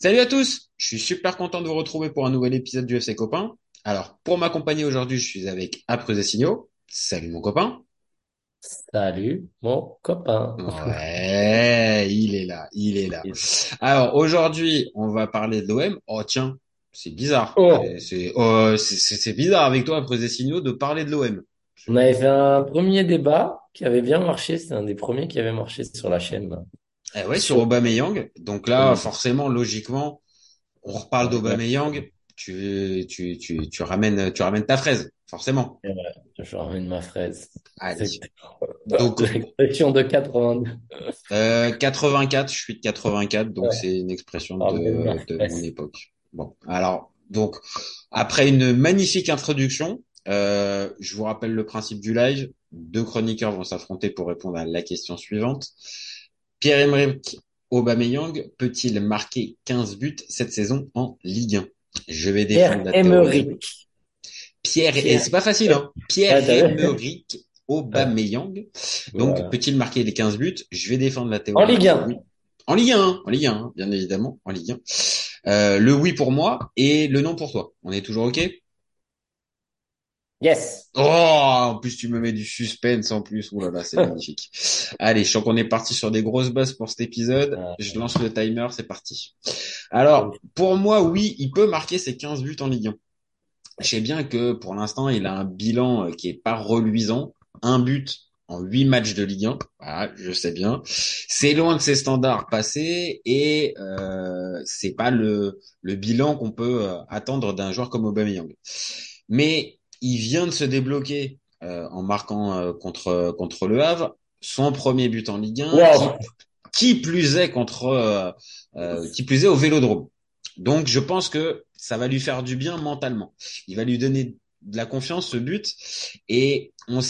Salut à tous, je suis super content de vous retrouver pour un nouvel épisode du FC Copain. Alors, pour m'accompagner aujourd'hui, je suis avec Après Signaux. Salut mon copain. Salut mon copain. Ouais, il est là, il est là. Alors, aujourd'hui, on va parler de l'OM. Oh tiens, c'est bizarre. Oh, C'est oh, c'est c'est- c'est bizarre avec toi, Après Signaux, de parler de l'OM. on avait fait un premier débat qui avait bien marché. C'était un des premiers qui avait marché sur la chaîne. Eh ouais, sur Aubameyang. Donc là, forcément, logiquement, on reparle d'Aubameyang. Tu, tu, tu, tu ramènes, tu ramènes ta fraise, forcément. Je ramène ma fraise. Allez. C'est Donc, l'expression de 82. Euh, 84, je suis de 84, donc Ouais. c'est une expression Ah, de, merci. de mon époque. Bon, alors, donc, après une magnifique introduction, euh, je vous rappelle le principe du live. Deux chroniqueurs vont s'affronter pour répondre à la question suivante. Pierre-Emerick Aubameyang peut-il marquer 15 buts cette saison en Ligue 1? Je vais défendre Pierre la théorie. Emerick. Pierre, Pierre. et c'est pas facile, hein. Ah, t'as vu Pierre-Emerick Aubameyang. Donc, Voilà. peut-il marquer les 15 buts? Je vais défendre la théorie. En Ligue 1. Oui. En Ligue 1, en Ligue 1, bien évidemment, en Ligue 1. Euh, le oui pour moi et le non pour toi. On est toujours OK? Yes. Oh, en plus tu me mets du suspense en plus. Ouh là là, c'est magnifique. Allez, je sens qu'on est parti sur des grosses bases pour cet épisode. Ah. Je lance le timer, c'est parti. Alors, pour moi, oui, il peut marquer ses 15 buts en Ligue 1. Je sais bien que pour l'instant, il a un bilan euh, qui est pas reluisant. Un but en huit matchs de Ligue 1. Voilà, je sais bien. C'est loin de ses standards passés et euh, c'est pas le, le bilan qu'on peut euh, attendre d'un joueur comme Aubameyang. Mais il vient de se débloquer euh, en marquant euh, contre contre le Havre son premier but en Ligue 1, Wow. qui, qui plus est contre euh, euh, qui plus est au Vélodrome. Donc je pense que ça va lui faire du bien mentalement. Il va lui donner de la confiance ce but et on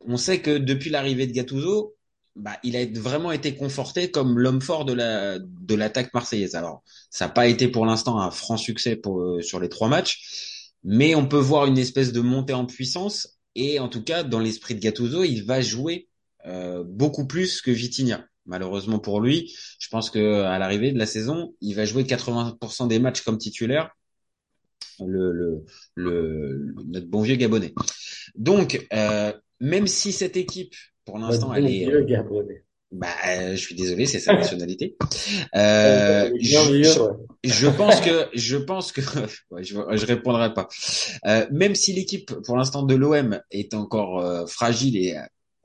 on sait que depuis l'arrivée de Gattuso, bah, il a vraiment été conforté comme l'homme fort de la de l'attaque marseillaise. Alors ça n'a pas été pour l'instant un franc succès pour euh, sur les trois matchs, mais on peut voir une espèce de montée en puissance et en tout cas dans l'esprit de Gattuso, il va jouer euh, beaucoup plus que Vitinha. Malheureusement pour lui, je pense que à l'arrivée de la saison, il va jouer 80% des matchs comme titulaire. Le, le, le, notre bon vieux Gabonais. Donc, euh, même si cette équipe, pour l'instant, elle est, vieux Gabonais. Bah, euh, je suis désolé, c'est sa nationalité. Euh, je, pense que, je pense que, ouais, je, je répondrai pas. Euh, même si l'équipe, pour l'instant, de l'OM est encore euh, fragile et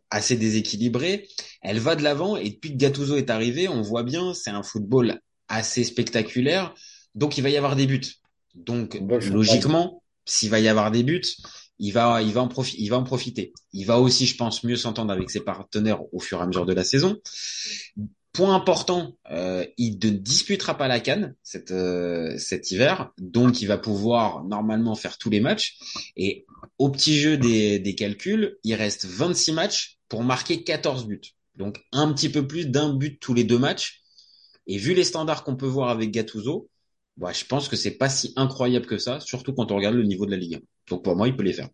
assez déséquilibrée, elle va de l'avant et depuis que Gattuso est arrivé, on voit bien, c'est un football assez spectaculaire, donc il va y avoir des buts. Donc, logiquement, s'il va y avoir des buts, il va, il va en profiter. Il va aussi, je pense, mieux s'entendre avec ses partenaires au fur et à mesure de la saison. Point important, euh, il ne disputera pas la canne cet, euh, cet hiver, donc il va pouvoir normalement faire tous les matchs. Et au petit jeu des, des calculs, il reste 26 matchs pour marquer 14 buts. Donc un petit peu plus d'un but tous les deux matchs. Et vu les standards qu'on peut voir avec Gattuso, bah, je pense que c'est pas si incroyable que ça, surtout quand on regarde le niveau de la Ligue 1. Donc pour moi, il peut les faire.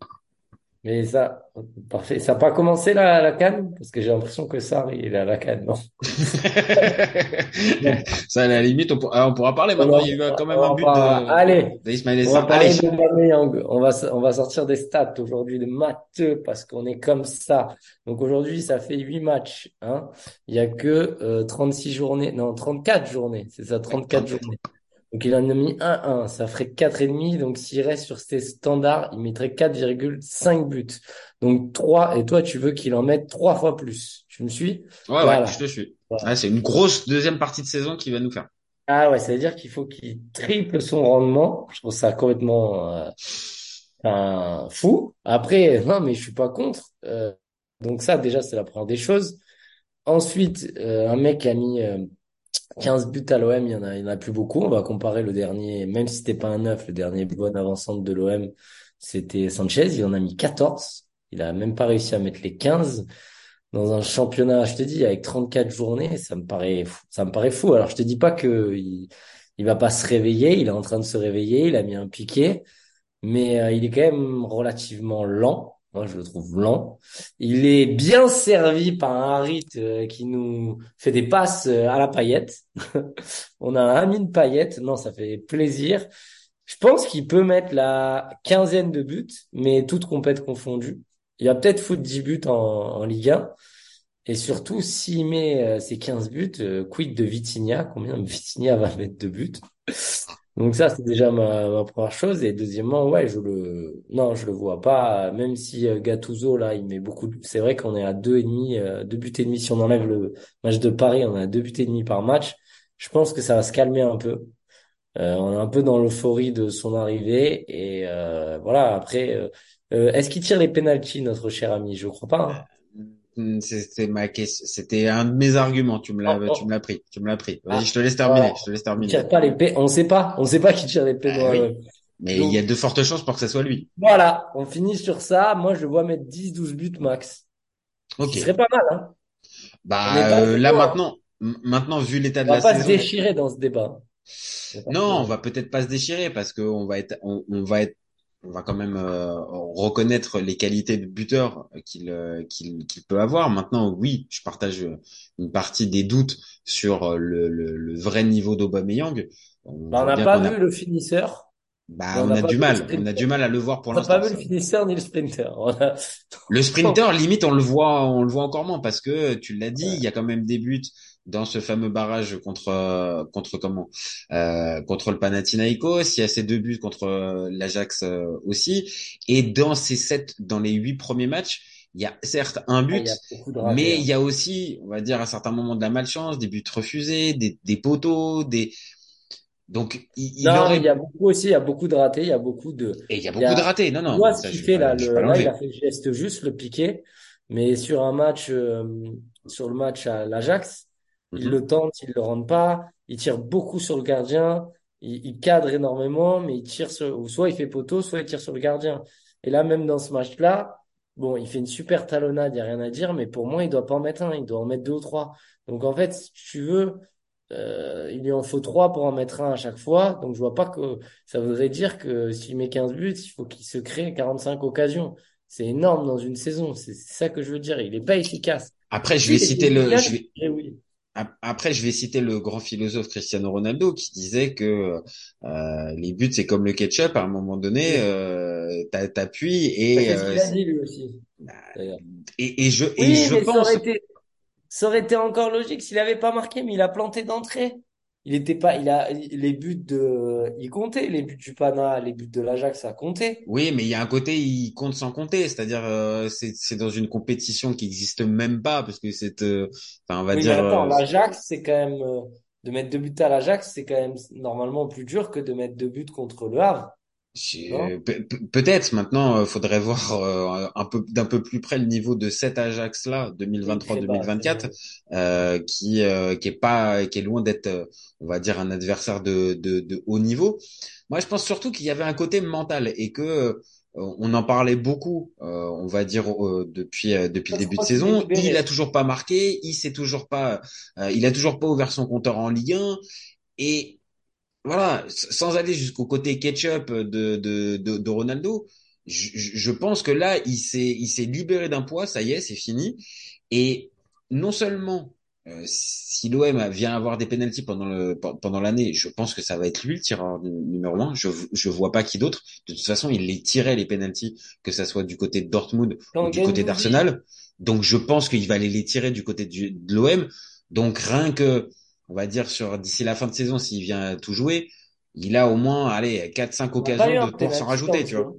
Mais ça, parfait. Ça n'a pas commencé la, la CAN? Parce que j'ai l'impression que ça, il est à la CAN, non? ça, à la limite, on, pour- ah, on pourra parler maintenant. Il y a eu quand même un but va- de, Allez, d'Ismaël on va Essar. parler Allez. de. On va, on va sortir des stats aujourd'hui de matheux parce qu'on est comme ça. Donc aujourd'hui, ça fait 8 matchs, hein. Il y a que euh, 36 journées, non, 34 journées. C'est ça, 34 34. journées. Donc il en a mis 1-1, ça ferait 4,5. Donc s'il reste sur ses standards, il mettrait 4,5 buts. Donc 3, et toi tu veux qu'il en mette 3 fois plus. Tu me suis? Ouais, ouais, je te suis. Voilà. Ah, c'est une grosse deuxième partie de saison qu'il va nous faire. Ah ouais, ça veut dire qu'il faut qu'il triple son rendement. Je trouve ça complètement euh, un fou. Après, non, mais je suis pas contre. Euh, donc ça, déjà, c'est la première des choses. Ensuite, euh, un mec a mis euh, 15 buts à l'OM, il y en a, il y en a plus beaucoup. On va comparer le dernier, même si c'était pas un neuf, le dernier bon avançante de l'OM, c'était Sanchez. Il en a mis 14. Il a même pas réussi à mettre les 15 dans un championnat, je te dis, avec 34 journées, ça me paraît fou. Ça me paraît fou. Alors, je te dis pas que il, il va pas se réveiller. Il est en train de se réveiller. Il a mis un piqué, mais euh, il est quand même relativement lent. Moi, je le trouve lent. Il est bien servi par un Harit euh, qui nous fait des passes euh, à la paillette. On a un Amine Paillette. Non, ça fait plaisir. Je pense qu'il peut mettre la quinzaine de buts, mais toutes compètes confondues. Il va peut-être foutre 10 buts en, en Ligue 1. Et surtout, s'il met euh, ses 15 buts, euh, quid de Vitinha? Combien Vitinha va mettre de buts? Donc ça, c'est déjà ma, première chose. Et deuxièmement, ouais, je le, non, je le vois pas. Même si euh, Gattuso là, il met beaucoup. De... C'est vrai qu'on est à deux et demi, euh, deux buts et demi. Si on enlève le match de Paris, on est à deux buts et demi par match. Je pense que ça va se calmer un peu. Euh, on est un peu dans l'euphorie de son arrivée et euh, voilà. Après, euh, est-ce qu'il tire les pénaltys, notre cher ami? Je crois pas. hein. Hmm, C'était ma question, c'était un de mes arguments. Tu me Oh, l'as, tu me oh. l'as pris, tu me l'as pris. Ah, je te laisse terminer, voilà. je te laisse terminer. tire pas. On sait pas. On sait pas qui tire les pénaux. Ah oui, mais il y a de fortes chances pour que ça soit lui. voilà. On finit sur ça. Moi, je vois mettre 10-12 buts max. Ce Ok. serait pas mal, hein. Bah euh, là maintenant, maintenant vu l'état de On va la pas se saison, déchirer dans ce débat. On non, on va peut-être pas se déchirer parce que on va être, on, on va être, on va quand même euh, reconnaître les qualités de buteur qu'il euh, qu'il peut avoir. Maintenant, oui, je partage une partie des doutes sur euh, le, le, le vrai niveau d'Aubameyang. On Bah, n'a pas vu a, le finisseur, bah on a du mal, on a du mal à le voir pour On n'a pas l'instant. vu le finisseur ni le sprinter. A- Le sprinter, limite, on le voit, on le voit encore moins parce que tu l'as dit, il y a quand même des buts dans ce fameux barrage contre euh, contre comment euh, contre le Panathinaikos. Il y a ces deux buts contre euh, l'Ajax euh, aussi. Et dans ces sept, dans les huit premiers matchs, il y a certes un Ah, il but, y a beaucoup de ratés. mais il hein. y a aussi, on va dire, à certains moments de la malchance, des buts refusés, des, des poteaux, des donc il, il il y a beaucoup aussi, il y a beaucoup de ratés, il y a beaucoup de, et il y a il y beaucoup de ratés. Non, non, mais ce qu'il fait là, le, là, il a fait le geste juste, le piqué, mais sur un match, euh, sur le match à l'Ajax, il Mhm. le tente, il le rentre pas, il tire beaucoup sur le gardien, il, il cadre énormément, mais il tire sur, ou soit il fait poteau, soit il tire sur le gardien. Et là, même dans ce match-là, bon, il fait une super talonnade, il n'y a rien à dire, mais pour moi, il doit pas en mettre un, il doit en mettre deux ou trois. Donc en fait, si tu veux, euh, il lui en faut trois pour en mettre un à chaque fois. Donc je vois pas que ça voudrait dire que s'il met 15 buts, il faut qu'il se crée 45 occasions. C'est énorme dans une saison. C'est ça que je veux dire. Il est pas efficace. Après, je vais citer le, je vais, oui. Ap- Après, je vais citer le grand philosophe Cristiano Ronaldo qui disait que euh, les buts c'est comme le ketchup. À un moment donné, euh, t'a- t'appuies Bah, et, Qu'est-ce euh, qu'il a dit lui aussi, d'ailleurs? et et je et Oui, je mais ça aurait pense. été, ça aurait été encore logique s'il avait pas marqué, mais il a planté d'entrée. Il était pas, il a, les buts de, il comptait, les buts du Pana, les buts de l'Ajax, ça comptait. Oui, mais il y a un côté, il compte sans compter, c'est-à-dire euh, c'est dans une compétition qui existe même pas parce que c'est, euh, enfin on va Oui, mais dire, attends, euh, l'Ajax, c'est quand même, euh, de mettre deux buts à l'Ajax, c'est quand même normalement plus dur que de mettre deux buts contre le Havre, pe- pe- Peut-être maintenant, euh, faudrait voir euh, un peu d'un peu plus près le niveau de cet bas, c'est 2023-2024, vrai. euh, qui euh, qui est pas qui est loin d'être, euh, on va dire, un adversaire de, de de haut niveau. Moi, je pense surtout qu'il y avait un côté mental et que euh, on en parlait beaucoup, euh, on va dire euh, depuis euh, depuis le début de saison. Il a toujours pas marqué, il s'est toujours pas, euh, il a toujours pas ouvert son compteur en Ligue 1 et voilà, sans aller jusqu'au côté ketchup de, de, de, de Ronaldo, je, je pense que là, il s'est, il s'est libéré d'un poids, ça y est, c'est fini. Et non seulement, euh, si l'OM vient avoir des pénaltys pendant le, pe- pendant l'année, je pense que ça va être lui le tireur nu- numéro un. Je, je vois pas qui d'autre. De toute façon, il les tirait les pénaltys, que ça soit du côté de Dortmund ou du côté d'Arsenal. Donc, je pense qu'il va aller les tirer du côté du- de l'OM. Donc, rien que on va dire sur d'ici la fin de saison, s'il vient tout jouer, il a au moins, allez, quatre cinq on n'a pas occasions eu de pour s'en rajouter, tu vois.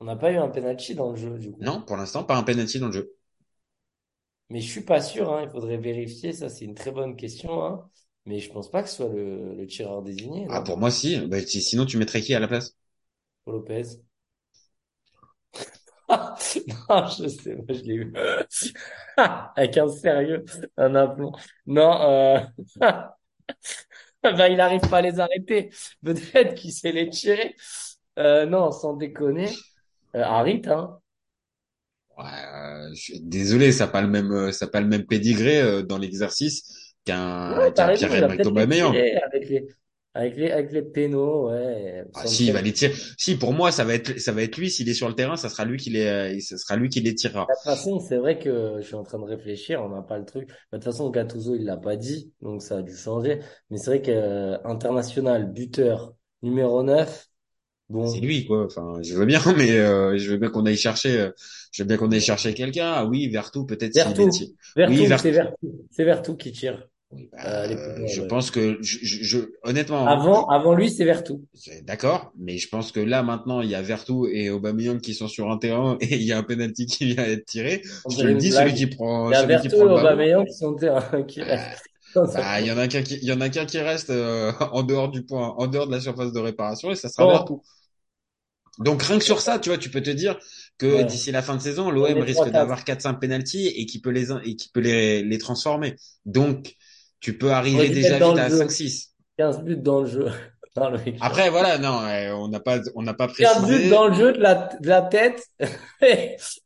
On n'a pas eu un penalty dans le jeu, du coup. Non, pour l'instant, pas un penalty dans le jeu. Mais je suis pas sûr, hein. Il faudrait vérifier. Ça, c'est une très bonne question, hein. Mais je pense pas que ce soit le, le tireur désigné, Ah, pour moi, si. Bah, si- sinon, tu mettrais qui à la place? Pour Lopez. Non, je sais, moi, je l'ai eu. Avec un sérieux, un aplomb. Non, euh... ben, il arrive pas à les arrêter. Peut-être qu'il sait les tirer. Euh, non, sans déconner. Euh, Harit, hein. Ouais, euh, je suis désolé, ça n'a pas le même, euh, ça pas le même pédigré euh, dans l'exercice qu'un Ouais, a Pierre-Emerick Aubameyang. tiré avec les. Avec les, avec les pénaux, ouais. Ah, si, il va les tirer. Si, pour moi, ça va être, ça va être lui. S'il est sur le terrain, ça sera lui qui les, euh, ça sera lui qui les tirera. De toute façon, c'est vrai que je suis en train de réfléchir, on n'a pas le truc. De toute façon, Gattuso, il l'a pas dit, donc ça a dû changer. Mais c'est vrai que euh, international, buteur, numéro 9 C'est bon, lui, quoi. Enfin, je veux bien, mais euh, je veux bien qu'on aille chercher, euh, je veux bien qu'on aille chercher quelqu'un. Ah oui, Vertou, peut-être Vertou. Oui, Vertou, c'est. Vertou, c'est Vertou qui tire Oui, euh, bah, les euh, pénaux, je ouais. pense que, je, je, je- honnêtement, Avant, avant lui, c'est Vertou. C'est- D'accord, mais je pense que là maintenant il y a Vertou et Aubameyang qui sont sur un terrain et il y a un penalty qui vient d'être tiré. On Je te le dis, celui qui Il prend y a celui qui Vertou prend et Aubameyang qui sont terrain, qui restent. bah, bah il y en a qu'un qui il y en a qu'un qui reste euh, en dehors du point, en dehors de la surface de réparation et ça sera Vertou. Donc rien que sur ça, tu vois, tu peux te dire que ouais, d'ici la fin de saison, on l'OM risque d'avoir quatre cinq penalties et qui peut les et qui peut les les transformer. Donc tu peux arriver déjà vite à jeu. cinq six. 15 buts dans le jeu. Non, Après voilà, non, on n'a pas on n'a pas 15 buts précisé. dans le jeu de la, de la tête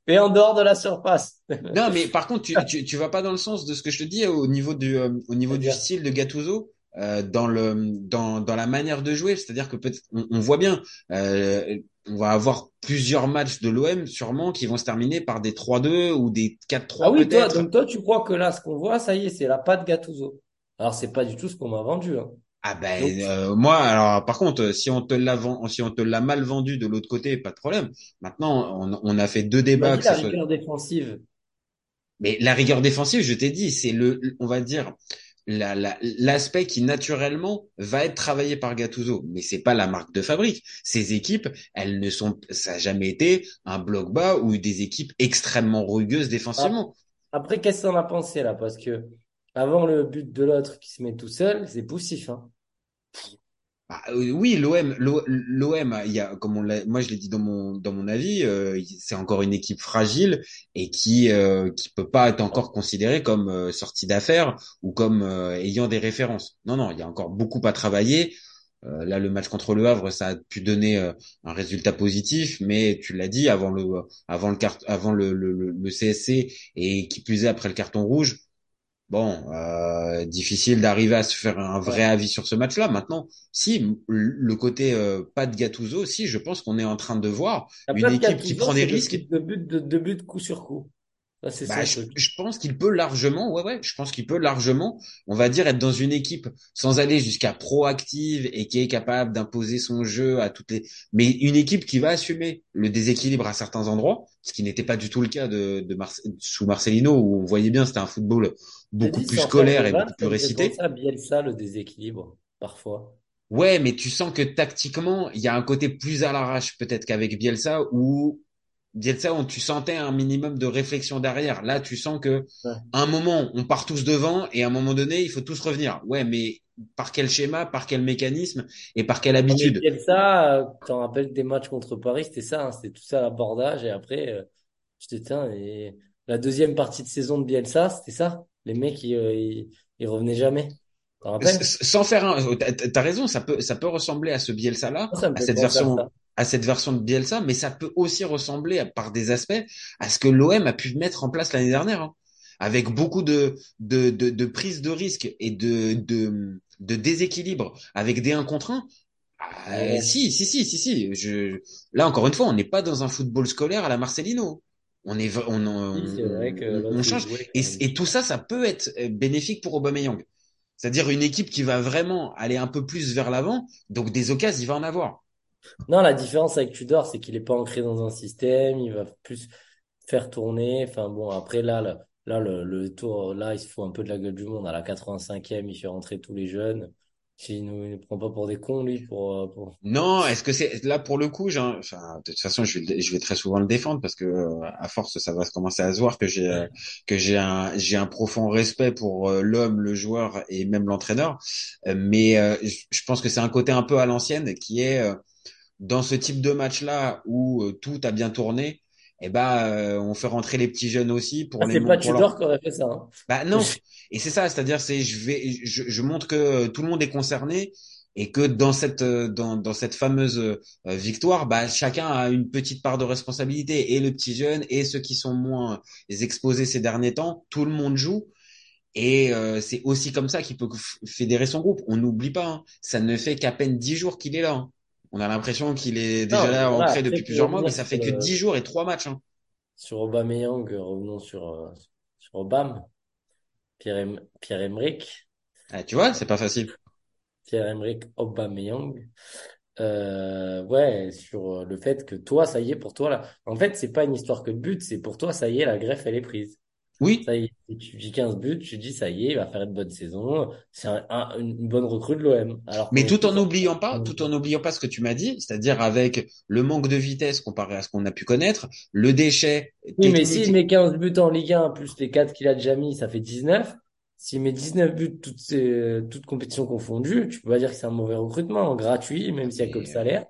et en dehors de la surface. Non, mais par contre, tu, tu, tu vas pas dans le sens de ce que je te dis au niveau du, euh, au niveau du style de Gattuso, euh, dans le, dans, dans la manière de jouer. C'est-à-dire que peut-être, on, on voit bien, euh, on va avoir plusieurs matchs de l'OM sûrement qui vont se terminer par des 3-2 ou des Ah 4-3 oui, toi, donc toi, tu crois que là, ce qu'on voit, ça y est, c'est la patte Gattuso. Alors, c'est pas du tout ce qu'on m'a vendu, hein. Ah Donc, ben euh, moi alors par contre si on te l'a vend- si on te l'a mal vendu de l'autre côté pas de problème. Maintenant on, on a fait deux débats que la soit rigueur défensive. mais la rigueur défensive je t'ai dit c'est le on va dire la, la- l'aspect qui naturellement va être travaillé par Gattuso, mais c'est pas la marque de fabrique. Ces équipes, elles ne sont, ça a jamais été un bloc bas ou des équipes extrêmement rugueuses défensivement. Après, qu'est-ce qu'on a pensé là? Parce que avant le but de l'autre qui se met tout seul, c'est poussif, hein. Bah, euh, oui, l'OM, l'OM, il y a, comme on l'a, moi je l'ai dit dans mon dans mon avis, euh, c'est encore une équipe fragile et qui euh, qui peut pas être encore considérée comme euh, sortie d'affaires ou comme euh, ayant des références. Non, non, il y a encore beaucoup à travailler. Euh, là, le match contre le Havre, ça a pu donner un résultat positif, mais tu l'as dit avant le avant le cart avant le, le, le le CSC et qui plus est après le carton rouge. Bon, euh, difficile d'arriver à se faire un vrai avis sur ce match-là. Maintenant, si le côté euh, pas de Gattuso, si je pense qu'on est en train de voir une équipe qui prend des risques. de but de, de but coup sur coup. Bah, je, pense qu'il peut largement, ouais, ouais, je pense qu'il peut largement, on va dire, être dans une équipe sans aller jusqu'à proactive et qui est capable d'imposer son jeu à toutes les, mais une équipe qui va assumer le déséquilibre à certains endroits, ce qui n'était pas du tout le cas de, de Marce- sous Marcelino où on voyait bien c'était un football beaucoup plus scolaire et beaucoup plus ça récité. à Bielsa, le déséquilibre, parfois. Ouais, mais tu sens que tactiquement, il y a un côté plus à l'arrache peut-être qu'avec Bielsa où Bielsa, où tu sentais un minimum de réflexion derrière. Là, tu sens que Ouais. à un moment, on part tous devant et à un moment donné, il faut tous revenir. Ouais, mais par quel schéma, par quel mécanisme et par quelle mais habitude? Bielsa, t'en rappelles des matchs contre Paris, c'était ça, hein, c'était tout ça l'abordage, et après, euh, je te tiens, et la deuxième partie de saison de Bielsa, c'était ça? Les mecs, ils, euh, ils, ils revenaient jamais. Sans faire un, t'as raison, ça peut, ça peut ressembler à ce Bielsa-là, à cette version, ça. à cette version de Bielsa, mais ça peut aussi ressembler par des aspects à ce que l'OM a pu mettre en place l'année dernière, hein. avec beaucoup de, de, de, de prise de risque et de, de, de déséquilibre, avec des 1 contre 1. Euh, Ouais. si, si, si, si, si. Je... Là, encore une fois, on n'est pas dans un football scolaire à la Marcelino. On est, on, Oui, vrai que change. Et, tout ça, ça peut être euh, bénéfique pour Aubameyang. C'est-à-dire une équipe qui va vraiment aller un peu plus vers l'avant. Donc des occasions, il va en avoir. Non, la différence avec Tudor, c'est qu'il est pas ancré dans un système, il va plus faire tourner. Enfin bon, après là, là, là, le, le tour, là, il se fout un peu de la gueule du monde. À la 85e, il fait rentrer tous les jeunes. S'il nous, il nous prend pas pour des cons, lui, pour, euh, pour... Non, est-ce que c'est là pour le coup, j'ai un- enfin, de toute façon, je vais, je vais très souvent le défendre parce que euh, à force, ça va commencer à se voir que j'ai euh, que j'ai un j'ai un profond respect pour euh, l'homme, le joueur et même l'entraîneur. Euh, mais je pense que c'est un côté un peu à l'ancienne qui est dans ce type de match-là où euh, tout a bien tourné. Eh ben, euh, on fait rentrer les petits jeunes aussi pour Ah, les c'est pas leur Tudor qui aurait fait ça, hein. bah non. Et c'est ça, c'est-à-dire c'est je vais je, je montre que tout le monde est concerné et que dans cette euh, dans dans cette fameuse euh, victoire, bah chacun a une petite part de responsabilité et le petit jeune et ceux qui sont moins exposés ces derniers temps, tout le monde joue Et euh, c'est aussi comme ça qu'il peut fédérer son groupe. On n'oublie pas, hein, ça ne fait qu'à peine dix jours qu'il est là. Hein. On a l'impression qu'il est déjà là ancré depuis plusieurs mois, mais ça fait que dix jours et trois matchs. Hein. Sur Aubameyang, revenons sur, euh, sur Obama. Pierre, Pierre Emerick. Ah, tu vois, c'est pas facile. Pierre-Emerick Aubameyang. Euh, ouais, sur le fait que toi, ça y est, pour toi, là. En fait, c'est pas une histoire que de but, c'est pour toi, ça y est, la greffe, elle est prise. Oui. Ça y est, tu dis 15 buts, tu dis, ça y est, il va faire une bonne saison. C'est un, une bonne recrue de l'OM. Alors, Mais tout en n'oubliant pas, tout en n'oubliant pas ce que tu m'as dit, c'est-à-dire avec le manque de vitesse comparé à ce qu'on a pu connaître, le déchet. Oui, mais s'il met 15 buts en Ligue 1, plus les 4 qu'il a déjà mis, ça fait 19. S'il met 19 buts toutes, ces, toutes compétitions confondues, tu peux pas dire que c'est un mauvais recrutement, gratuit, même s'il y a que le salaire.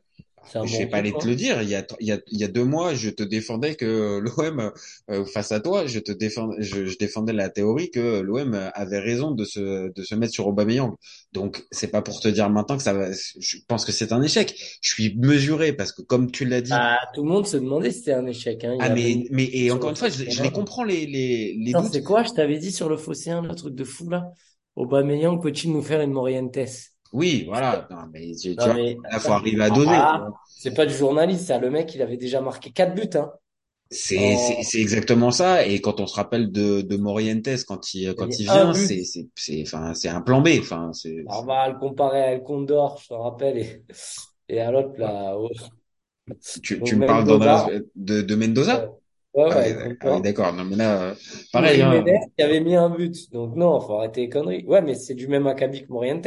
Je bon vais pas aller te le dire. Il y a, il y a, il y a deux mois, je te défendais que l'OM, euh, face à toi, je te défendais, je, je, défendais la théorie que l'OM avait raison de se, de se mettre sur Aubameyang. Donc, c'est pas pour te dire maintenant que ça va, je pense que c'est un échec. Je suis mesuré parce que comme tu l'as dit. Ah, tout le monde se demandait si c'était un échec, hein. ah, mais, mais, et encore une fois, je, je les comprends, les, les, les. C'est quoi? Je t'avais dit sur le Fosséen, le truc de fou, là? Aubameyang peut-il nous faire une Morientes? Oui, voilà. Non, mais tu, vois, il faut arriver à donner. Ah, c'est pas du journaliste, ça. Le mec, il avait déjà marqué quatre buts, hein. C'est exactement ça. Et quand on se rappelle de, de Morientes quand il quand il, vient, c'est enfin un plan B. Enfin c'est. Le comparer à El Condor, je te rappelle, et, et à l'autre là. Tu, tu me parles de, de Mendoza? Ouais, ouais, ah, ah d'accord. Non, mais là, pareil. Hein. qui avait mis un but. Donc, non, faut arrêter les conneries. Ouais, mais c'est du même acabit que Morientes.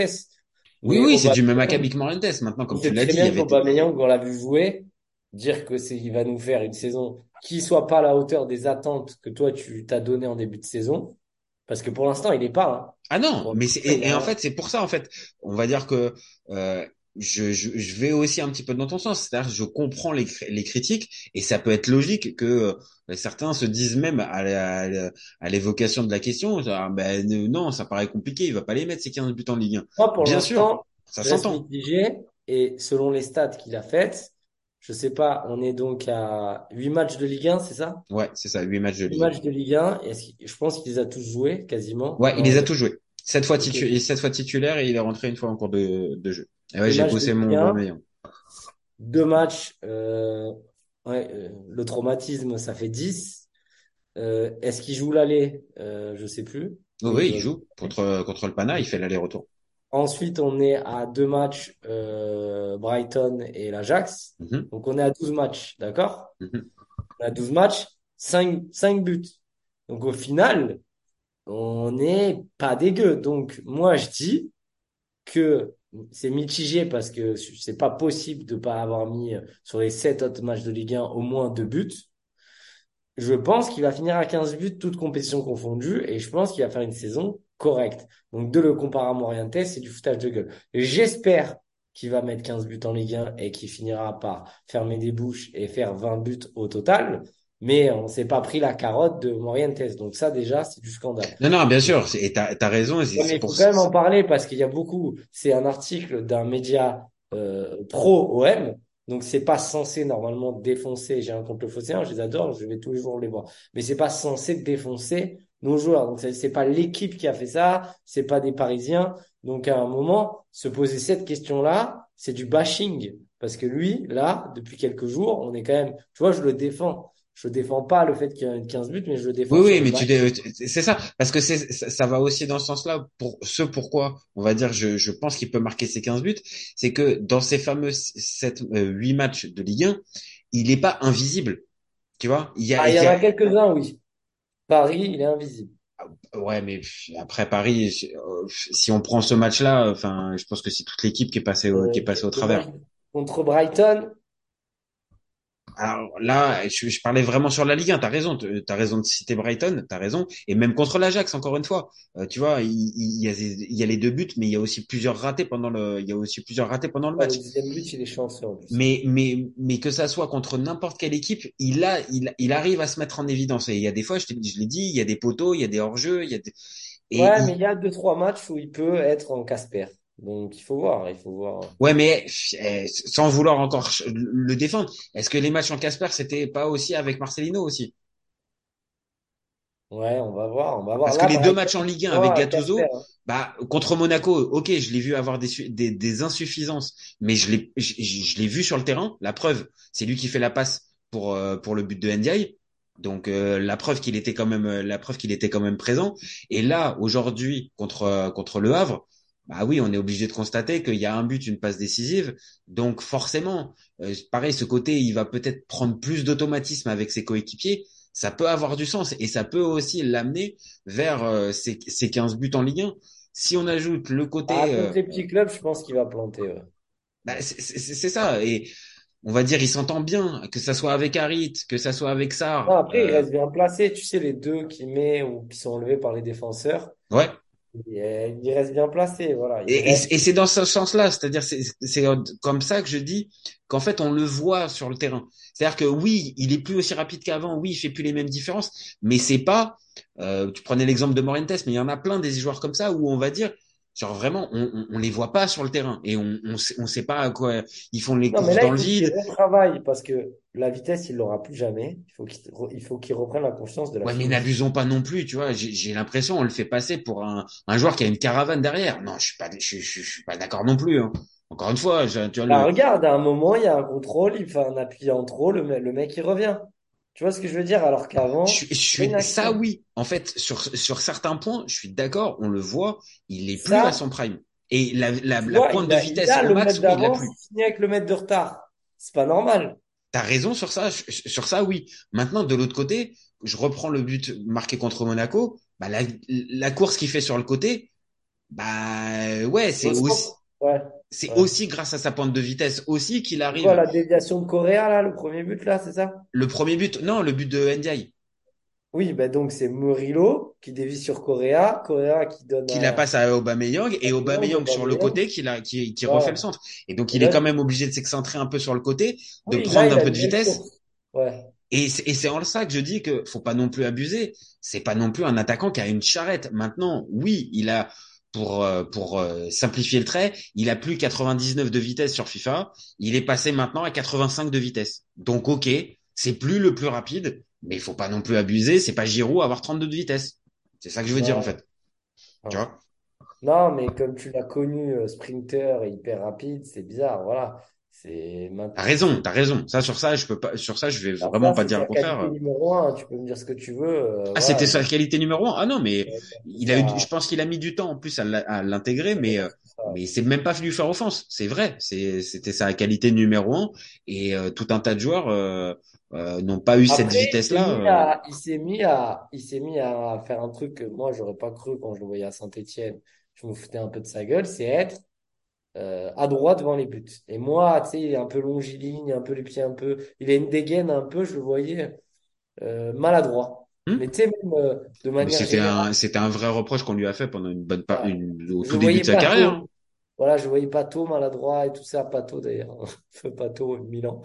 Oui, oui, c'est du même acabit que Morientes. Maintenant, comme tu l'as dit. C'est bien qu'on l'a vu jouer, dire que c'est, il va nous faire une saison qui soit pas à la hauteur des attentes que toi, tu t'as donné en début de saison. Parce que pour l'instant, il est pas. Hein. Ah non, mais c'est, et, en fait, c'est pour ça, en fait, on va dire que, euh, je, je, je, vais aussi un petit peu dans ton sens, c'est-à-dire je comprends les, les critiques et ça peut être logique que euh, certains se disent même à, l'évocation de la question, ben non, ça paraît compliqué, il va pas les mettre ces 15 buts en Ligue 1. pour Bien sûr, ça s'entend. Et selon les stats qu'il a faites, je sais pas, on est donc à 8 matchs de Ligue 1, c'est ça? Ouais, c'est ça, 8 matchs de Ligue 1. 8 matchs de Ligue 1, et je pense qu'il les a tous joués quasiment. Ouais, il les a tous joués. Sept fois, titu sept fois titulaire et il est rentré une fois en cours de, de jeu. Et ouais, j'ai poussé mon meilleur. Deux matchs, euh, ouais, euh, le traumatisme, ça fait 10. Euh, Est-ce qu'il joue l'aller? Euh, Je sais plus. Oh, oui, il euh, joue contre contre le Pana, il fait l'aller-retour. Ensuite, on est à deux matchs, euh, Brighton et l'Ajax. Mm-hmm. Donc, on est à 12 matchs, d'accord? Mm-hmm. On est à 12 matchs, 5, 5 buts. Donc, au final, on n'est pas dégueu. Donc, moi, je dis que c'est mitigé parce que c'est pas possible de pas avoir mis euh, sur les sept autres matchs de Ligue 1 au moins deux buts. Je pense qu'il va finir à 15 buts, toutes compétitions confondues, et je pense qu'il va faire une saison correcte. Donc, de le comparer à Morientes, c'est du foutage de gueule. J'espère qu'il va mettre 15 buts en Ligue 1 et qu'il finira par fermer des bouches et faire 20 buts au total mais on s'est pas pris la carotte de Morientes. Donc ça déjà, c'est du scandale. Non, non, bien sûr, et t'as as raison. il faut quand même en parler parce qu'il y a beaucoup. C'est un article d'un média euh, pro OM, donc c'est pas censé normalement défoncer. J'ai un compte le Fosséen, je les adore, je vais tous les jours les voir. Mais c'est pas censé défoncer nos joueurs. Donc c'est pas l'équipe qui a fait ça, c'est pas des Parisiens. Donc à un moment, se poser cette question-là, c'est du bashing. Parce que lui, là, depuis quelques jours, on est quand même, tu vois, je le défends je défends pas le fait qu'il y ait 15 buts, mais je défends. Oui, oui, mais tu c'est ça, parce que c'est ça va aussi dans ce sens-là. Pour ce pourquoi, on va dire, je, je pense qu'il peut marquer ses 15 buts, c'est que dans ces fameux 7, 8 euh, matchs de Ligue 1, il n'est pas invisible. Tu vois Il y, a, ah, il y en a, quelques-uns, oui. Paris, il est invisible. Ah, ouais, mais après Paris, euh, si on prend ce match-là, enfin, je pense que c'est toute l'équipe qui est passée au, qui est passée au travers. Contre Brighton, alors là, je, je, parlais vraiment sur la Ligue 1. T'as raison, t'as raison de citer Brighton, t'as raison. Et même contre l'Ajax, encore une fois, euh, tu vois, il, il, y a, il, y a, les deux buts, mais il y a aussi plusieurs ratés pendant le, il y a aussi plusieurs ratés pendant le match. le deuxième but, il est chanceux. Mais mais mais que ça soit contre n'importe quelle équipe, il a, il, il arrive à se mettre en évidence. Et il y a des fois, je, je l'ai dit, il y a des poteaux, il y a des hors-jeux, il y a des. ouais, mais il y a deux trois matchs où il peut être en Casper. Donc il faut voir, il faut voir. Ouais, mais eh, sans vouloir encore le défendre, est-ce que les matchs en Casper c'était pas aussi avec Marcelino aussi? Ouais, on va voir, on va voir. Parce que les deux matchs en Ligue 1 avec Casper, Gattuso, hein. bah contre Monaco, ok, je l'ai vu avoir des, des, des insuffisances, mais je l'ai je, je- je l'ai vu sur le terrain. La preuve, c'est lui qui fait la passe pour euh, pour le but de Ndiaye. Donc euh, la preuve qu'il était quand même euh, la preuve qu'il était quand même présent. Et là aujourd'hui contre euh, contre le Havre, bah oui, on est obligé de constater qu'il y a un but, une passe décisive. Donc forcément, euh, pareil, ce côté, il va peut-être prendre plus d'automatisme avec ses coéquipiers. Ça peut avoir du sens et ça peut aussi l'amener vers euh, ces, ces 15 buts en Ligue 1. Si on ajoute le Ah, côté, euh, contre les petits clubs, je pense qu'il va planter. ouais. bah, c'est ça. Et on va dire, il s'entend bien, que ça soit avec Harit, que ça soit avec Sarr. après, il Euh, reste bien placé. Tu sais, les deux qui met ou qui sont enlevés par les défenseurs, ouais. Il, euh, il reste bien placé. Voilà, il Et, et, reste. et c'est dans ce sens-là, c'est-à-dire c'est c'est comme ça que je dis qu'en fait on le voit sur le terrain. C'est-à-dire que oui, il est plus aussi rapide qu'avant, oui, il fait plus les mêmes différences, mais c'est pas. euh, tu prenais l'exemple de Morientes, mais il y en a plein des joueurs comme ça où on va dire, genre vraiment, on, on, on les voit pas sur le terrain et on on sait, on sait pas à quoi ils font les Non, mais courses là, dans il le faut vide. retravaille parce que la vitesse, il l'aura plus jamais. Il faut qu'il re- il faut qu'il reprenne la confiance de la Ouais, mais n'abusons pas non plus, tu vois. J'ai j'ai l'impression on le fait passer pour un, un joueur qui a une caravane derrière. Non, je suis pas, je, je, je suis pas d'accord non plus. Hein. Encore une fois, je- tu vois Bah, le, regarde, à un moment, il y a un contrôle, il fait un appui en trop, le, le mec, il revient. Tu vois ce que je veux dire? Alors Je qu'avant, je une suis, ça oui. En fait, sur, sur certains points, je suis d'accord, on le voit, il est plus à son prime. Et la, la, la vois, pointe de vitesse a au le max, il l'a plus. finit avec le mètre de retard. C'est pas normal. T'as raison sur ça, je- sur ça oui. Maintenant, de l'autre côté, je reprends le but marqué contre Monaco. Bah, la, la course qu'il fait sur le côté, bah ouais, c'est Au aussi. Ouais, c'est ouais. aussi grâce à sa pointe de vitesse aussi qu'il arrive. la déviation de Correa, là, le premier but, là, c'est ça? Le premier but, non, le but de Ndiaye, Oui, ben donc c'est Murillo qui dévie sur Correa, Correa qui donne qui la passe à Aubameyang et Aubameyang, sur le côté qui, la, qui, qui refait le centre. Et donc il est quand même obligé de s'excentrer un peu sur le côté, de oui, prendre un peu de vitesse. Ouais. Et c'est et c'est en ça que je dis que faut pas non plus abuser. C'est pas non plus un attaquant qui a une charrette. Maintenant, oui, il a pour euh, pour euh, simplifier le trait, il a plus 99 de vitesse sur FIFA. Il est passé maintenant à 85 de vitesse. Donc ok, c'est plus le plus rapide, mais il faut pas non plus abuser. C'est pas Giroud à avoir 32 de vitesse. C'est ça que je veux dire en Ouais. fait. Tu Ouais. vois? Non, mais comme tu l'as connu, euh, sprinter et hyper rapide, c'est bizarre. Voilà. C'est T'as raison, t'as raison. Ça sur ça, je peux pas. Sur ça, je vais Alors vraiment ça, pas dire le contraire. numéro un. Tu peux me dire ce que tu veux. euh, Ah, voilà. c'était sa qualité numéro un. Ah non, mais il a eu, je pense qu'il a mis du temps en plus à l'intégrer, mais euh, mais c'est même pas lui faire offense. C'est vrai, c'est c'était sa qualité numéro un et euh, tout un tas de joueurs euh, euh, n'ont pas eu cette Après, il s'est vitesse-là. mis euh. à, il s'est mis à, il s'est mis à faire un truc que moi, j'aurais pas cru quand je le voyais à Saint-Étienne. Je me foutais un peu de sa gueule, c'est être euh, à droite devant les buts. Et moi, tu sais, il est un peu longiligne, un peu les pieds un peu, il a une dégaine un peu, je le voyais euh, maladroit. Hmm Mais tu sais, même euh, de manière c'était un c'était un vrai reproche qu'on lui a fait pendant une bonne part, une, au Je tout début de sa carrière. hein. tôt. Voilà, je voyais Pato maladroit et tout ça, Pato d'ailleurs, feu Pato, Milan.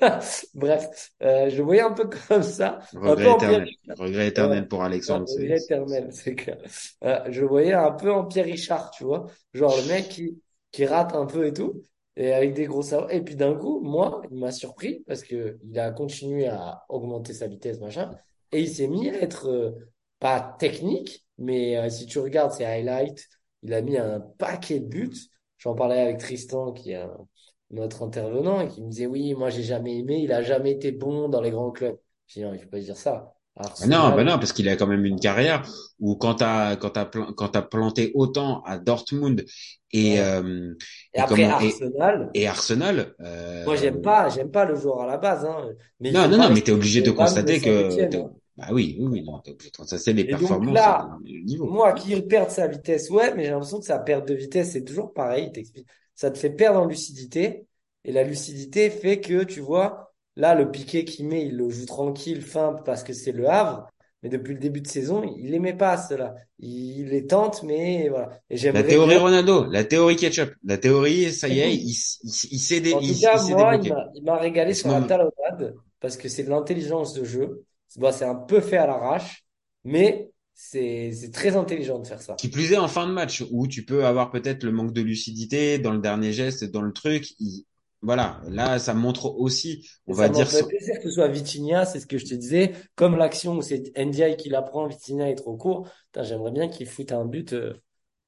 Bref, euh, je le voyais un peu comme ça, un peu Regret en éternel, regret éternel pour Alexandre. Regret éternel, c'est clair. Euh, je le voyais un peu en Pierre Richard, tu vois. Genre le mec qui, qui rate un peu et tout, et avec des gros sabots. Et puis d'un coup, moi, il m'a surpris parce que il a continué à augmenter sa vitesse, machin, et il s'est mis à être euh, pas technique, mais euh, si tu regardes ses highlights, il a mis un paquet de buts. J'en parlais avec Tristan, qui est notre intervenant, et qui me disait, oui, moi j'ai jamais aimé, il a jamais été bon dans les grands clubs. J'ai dit, non, il faut pas dire ça. Non, bah Arsenal, non, parce qu'il a quand même une carrière où quand t'as quand plan- quand t'as planté autant à Dortmund et ouais. euh, Et et après comment et Arsenal, et Arsenal, moi j'aime euh, pas, j'aime pas le joueur à la base, hein, mais non non non, mais t'es obligé de constater que hein. bah oui oui oui non, t'es obligé de constater les performances là, niveau. moi qui perd sa vitesse, ouais, mais j'ai l'impression que sa perte de vitesse c'est toujours pareil. Ça te fait perdre en lucidité, et la lucidité fait que tu vois, là le piqué qu'il met, il le joue tranquille, fin parce que c'est le Havre. Mais depuis le début de saison, il les met pas ceux-là. Il les tente, mais voilà. Et La théorie bien. Ronaldo, la théorie ketchup, la théorie ça y est, il, il, il s'est dé- En il, tout s- cas, il s'est moi, il m'a, régalé sur la talonnade parce que c'est de l'intelligence de jeu. C'est bon, c'est un peu fait à l'arrache, mais c'est, c'est très intelligent de faire ça. qui plus est en fin de match où tu peux avoir peut-être le manque de lucidité dans le dernier geste, dans le truc, il- voilà, là, ça montre aussi, on ça va dire, son- plaisir que ce soit Vitinha, c'est ce que je te disais. Comme l'action où c'est NDI qui la prend, Vitinha est trop court. Putain, j'aimerais bien qu'il foute un but, euh,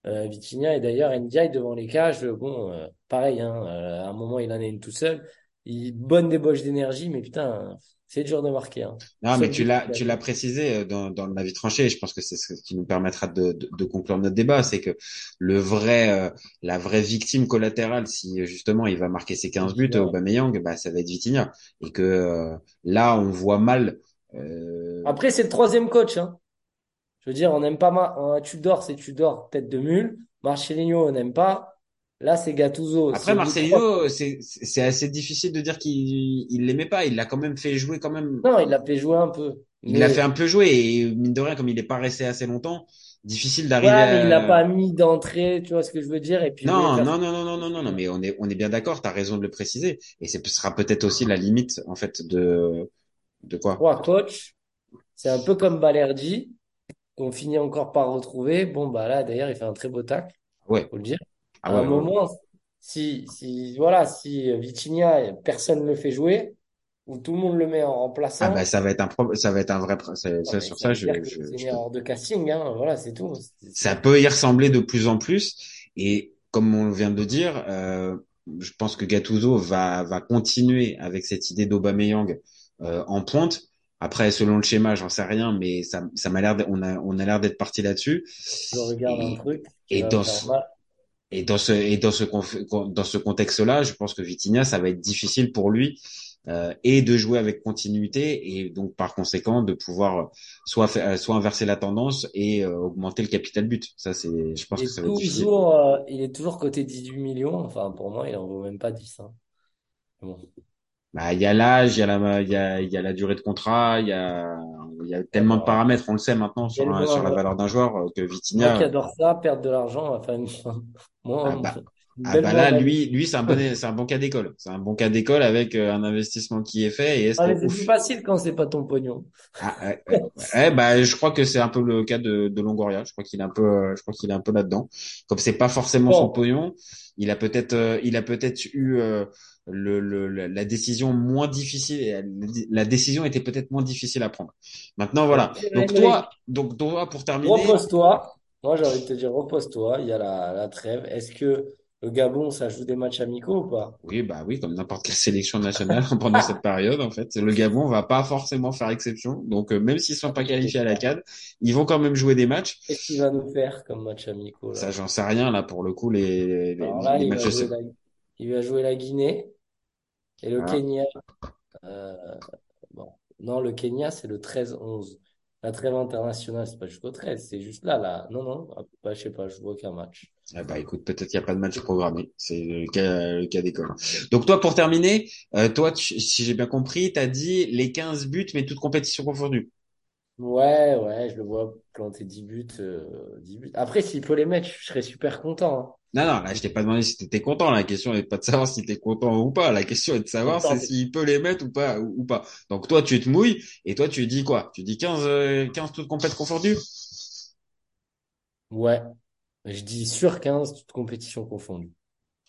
euh, Vitinha. Et d'ailleurs, NDI devant les cages, euh, bon, euh, pareil, hein, euh, à un moment, il en a une tout seul. Il bonne débauche d'énergie, mais putain, c'est dur de marquer. Hein. non, mais tu l'as, tu l'as précisé euh, dans, dans la vie tranchée, et je pense que c'est ce qui nous permettra de, de, de conclure notre débat, c'est que le vrai, euh, la vraie victime collatérale, si euh, justement il va marquer ses 15 buts, Vitinha. Aubameyang, bah, ça va être Vitinha. Et que, euh, là, on voit mal, euh, Après, c'est le troisième coach, hein. Je veux dire, on n'aime pas Ma- un Tudor, c'est Tudor, tête de mule. Marcelinho, on n'aime pas. Là, c'est Gattuso. Après. Marcelino, c'est c'est assez difficile de dire qu'il il l'aimait pas. Il l'a quand même fait jouer quand même. Non, il l'a fait jouer un peu. Il l'a fait un peu jouer et mine de rien, comme il est pas resté assez longtemps, difficile d'arriver Ouais, mais il l'a à. pas mis d'entrée, tu vois ce que je veux dire, et puis Non, non, non, non, non, non, non, non. Mais on est on est bien d'accord. T'as raison de le préciser. Et ce sera peut-être aussi la limite en fait de de quoi? Trois coachs, c'est un peu comme Balerdi, qu'on finit encore par retrouver. Bon, bah là, d'ailleurs, il fait un très beau tacle, Ouais. faut le dire. Ah À un ouais. ouais. moment, si, si, voilà, si Vitinha, personne ne le fait jouer, ou tout le monde le met en Ah bah remplaçant, ça va être un pro- ça va être un vrai. pro- Ça, ça, mais sur ça je, je, c'est une erreur de casting, hein, voilà, c'est tout. Ça peut y ressembler de plus en plus. Et comme on vient de le dire, euh, je pense que Gattuso va, va continuer avec cette idée d'Aubameyang euh, en pointe. Après, selon le schéma, j'en sais rien, mais ça, ça m'a l'air, on a, on a l'air d'être parti là-dessus. Je regarde un Et, truc qui et dans ce, mal. Et dans ce, et dans ce, dans ce contexte-là, je pense que Vitinha, ça va être difficile pour lui euh, et de jouer avec continuité et donc par conséquent de pouvoir soit faire- soit inverser la tendance et euh, augmenter le capital but. Ça c'est, je pense Il que ça va être difficile. toujours, euh, il est toujours côté 18 millions. Enfin, pour moi, il en vaut même pas 10. Hein. Bon. Bah, il y a l'âge, il y a la, il y a, il y a la durée de contrat, il y a, il y a tellement de paramètres, on le sait maintenant sur, bon sur la valeur d'un joueur euh, que Moi qui Vitinha, adore ça, perdre de l'argent, enfin, moi, ah bah, ah bah là, lui, lui, c'est un bon, c'est un bon cas d'école. C'est un bon cas d'école avec euh, un investissement qui est fait. Et est-ce Ah, c'est plus facile quand c'est pas ton pognon. ah, bah, je crois que c'est un peu le cas de, de Longoria. Je crois qu'il est un peu, euh, je crois qu'il est un peu là-dedans. Comme c'est pas forcément son pognon, il a peut-être, euh, il a peut-être eu euh, le, le, la décision moins difficile. La décision était peut-être moins difficile à prendre. Maintenant, voilà. Donc toi, donc toi, pour terminer, repose-toi. Moi, j'ai envie de te dire, repose-toi. Il y a la, la trêve. Est-ce que le Gabon, ça joue des matchs amicaux ou pas? oui, bah oui, comme n'importe quelle sélection nationale pendant cette période, en fait, le Gabon va pas forcément faire exception. Donc euh, même s'ils sont pas qualifiés à la CAN, ils vont quand même jouer des matchs. Qu'est-ce qu'il va nous faire comme match amicaux, Ça, j'en sais rien là pour le coup les les, Alors là, les il matchs la, il va jouer la Guinée et le Voilà. Kenya. Euh, bon. Non, le Kenya, c'est le 13-11. La trêve internationale, c'est pas jusqu'au 13, c'est juste là, là. Non, non, ah, bah, je sais pas, je vois aucun match. Ah bah écoute, peut-être qu'il n'y a pas de match programmé. C'est le cas, le cas d'école. Donc toi, pour terminer, euh, toi, tu- si j'ai bien compris, t'as dit les 15 buts, mais toutes compétitions confondues. Ouais, ouais, je le vois planter 10 buts, euh, 10 buts. Après, s'il peut les mettre, je serais super content. hein. Non, non, là, je t'ai pas demandé si t'étais content. La question n'est pas de savoir si t'es content ou pas. La question est de savoir c'est s'il peut les mettre ou pas, ou, ou pas. Donc toi, tu te mouilles, et toi, tu dis quoi? Tu dis 15, euh, 15 toutes compètes confondues? Ouais, je dis sur 15, toutes compétitions confondues.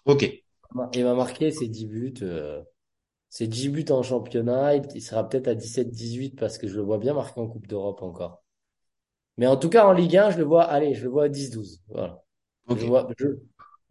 Ok. Il va marquer ses 10 buts. euh, ses 10 buts en championnat. Il, sera peut-être à 17-18 parce que je le vois bien marquer en Coupe d'Europe encore. Mais en tout cas, en Ligue 1, je le vois, allez, je le vois à 10-12. Voilà. Je vois, je, je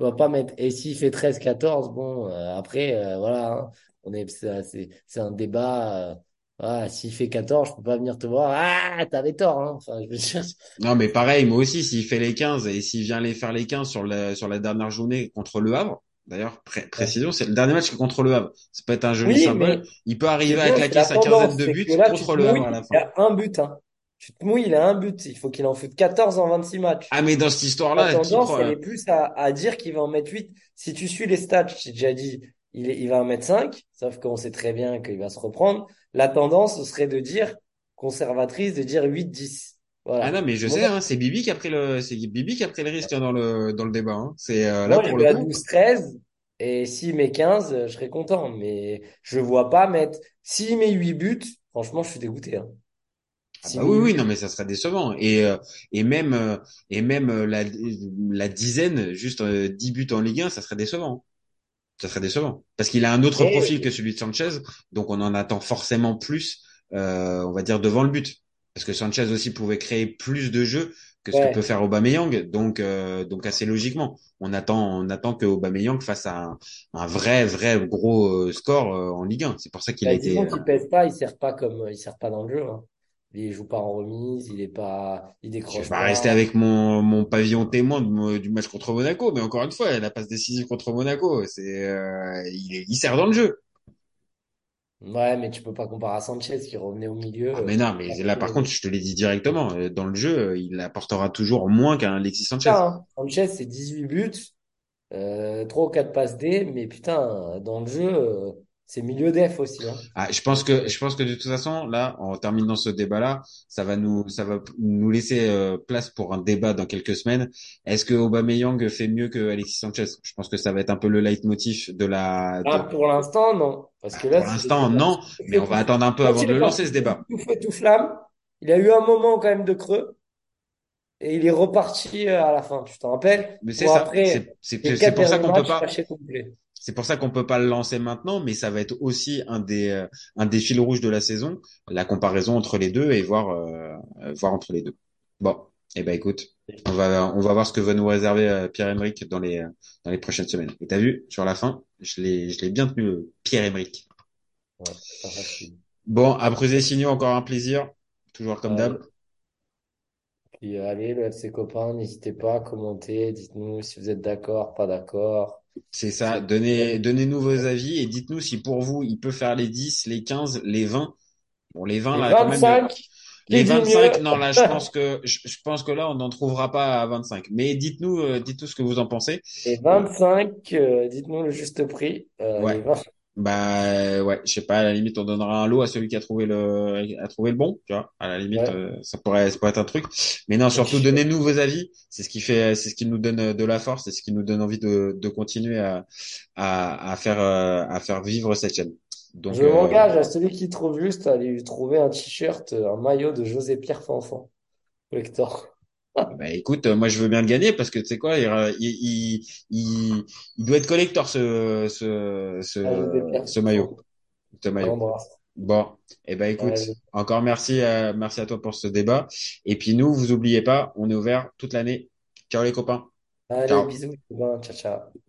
vois pas mettre. Et s'il fait 13-14, bon, euh, après, euh, voilà, hein, on est, c'est, c'est c'est un débat. euh, voilà, s'il fait 14, je peux pas venir te voir. Ah, t'avais tort, hein. Enfin, je veux dire, Non, mais pareil, moi aussi, s'il fait les 15 et s'il vient les faire les 15 sur la, sur la dernière journée contre le Havre, d'ailleurs, pré- précision, c'est le dernier match contre le Havre. Ça peut être un joli Oui, symbole. Il peut arriver à claquer la sa quinzaine de buts là, contre le Havre à la il fin. a un but, hein. Tu te mouilles, il a un but. Il faut qu'il en foute 14 en 26 matchs. Ah, mais dans cette La histoire-là, qui tendance, elle est plus à, à dire qu'il va en mettre 8. Si tu suis les stats, j'ai déjà dit, il, il va en mettre 5, sauf qu'on sait très bien qu'il va se reprendre. La tendance, ce serait de dire, conservatrice, de dire 8-10. Ah non, mais je sais, hein, c'est Bibi qui a pris le, c'est Bibi qui a pris le risque hein, dans le, dans le débat. Hein. C'est euh, là moi, pour le coup. 12-13, et s'il met 15, euh, je serais content. Mais je vois pas mettre, s'il met 8 buts, franchement, je suis dégoûté, hein. Ah bah oui, 8 oui, non, mais ça serait décevant. Et euh, et même euh, et même euh, la la dizaine, juste euh, 10 buts en Ligue 1, ça serait décevant. Ça serait décevant. Parce qu'il a un autre profil Et que celui de Sanchez, donc on en attend forcément plus, euh, on va dire, devant le but. Parce que Sanchez aussi pouvait créer plus de jeux que ce que peut faire Aubameyang, donc euh, donc assez logiquement, on attend on attend que Aubameyang fasse un, un vrai vrai gros euh, score euh, en Ligue 1. C'est pour ça qu'il a bah, été. disons euh, qu'il pèse pas, il sert pas comme, il sert pas dans le jeu. Hein. Il joue pas en remise, il est pas, il je vais décroche pas rester avec mon mon pavillon témoin de du match contre Monaco, mais encore une fois, la passe décisive contre Monaco, c'est euh, il, est- il sert dans le jeu. Ouais, mais tu peux pas comparer à Sanchez qui revenait au milieu. Ah euh, mais non, mais là par contre, je te l'ai dit directement, euh, dans le jeu, euh, il apportera toujours moins qu'un Alexis Sanchez. Putain. Sanchez, c'est 18 buts, euh, 3 ou 4 passes D, mais putain, dans le jeu, euh, c'est milieu def aussi, hein. Ah, je pense que je pense que de toute façon, là, en terminant ce débat-là, ça va nous ça va nous laisser euh, place pour un débat dans quelques semaines. Est-ce que Aubameyang fait mieux que Alexis Sanchez? Je pense que ça va être un peu le leitmotiv de la Ah, pour l'instant, non. Parce que pour là, le l'instant, non, mais on va attendre un peu Quand avant de lancer parti ce débat. tout feu, tout flamme, il a eu un moment quand même de creux et il est reparti euh, à la fin. Tu te rappelles? Mais c'est ça, c'est pour ça qu'on peut pas. C'est pour ça qu'on peut pas le lancer maintenant, mais ça va être aussi un des euh, un des fils rouges de la saison, la comparaison entre les deux et voir euh, voir entre les deux. Bon, eh ben écoute, on va on va voir ce que va nous réserver euh, Pierre-Emerick dans les euh, dans les prochaines semaines. Et t'as vu sur la fin, je l'ai je l'ai bien tenu le Pierre-Emerick. Ouais. Bon, à Breuser Signaux, encore un plaisir, toujours comme Ouais. d'hab. Puis allez, le FC copains, n'hésitez pas à commenter, dites-nous si vous êtes d'accord, pas d'accord. C'est ça, donnez donnez-nous vos avis et dites-nous si pour vous il peut faire les 10, les 15, les 20. Bon, les 20 Les là quand même vingt-cinq Les qui dit mieux? 25, non, là, je pense que, je, je pense que là, on n'en trouvera pas à 25. Mais dites-nous, euh, dites-nous ce que vous en pensez. Les Euh, 25, euh, dites-nous le juste prix. Euh, ouais. les 20. Bah, ouais, je sais pas, à la limite, on donnera un lot à celui qui a trouvé le, a trouvé le bon, tu vois. À la limite, Ouais. euh, ça pourrait, ça pourrait être un truc. Mais non, surtout, donnez-nous vos avis. C'est ce qui fait, c'est ce qui nous donne de la force, c'est ce qui nous donne envie de, de continuer à, à, à faire, euh, à faire vivre cette chaîne. Donc, Je euh, m'engage à celui qui trouve juste à lui trouver un t-shirt, un maillot de José-Pierre Fanfan, collector. Bah écoute, euh, moi je veux bien le gagner parce que tu sais quoi, il, il, il, il, doit être collector ce, ce, Ah, ce, José-Pierre ce maillot, ce On maillot. Bon, eh ben écoute, encore merci, à, merci à toi pour ce débat. Et puis nous, vous oubliez pas, on est ouvert toute l'année. Ciao les copains. allez, Ciao. bisous. Ciao, ciao.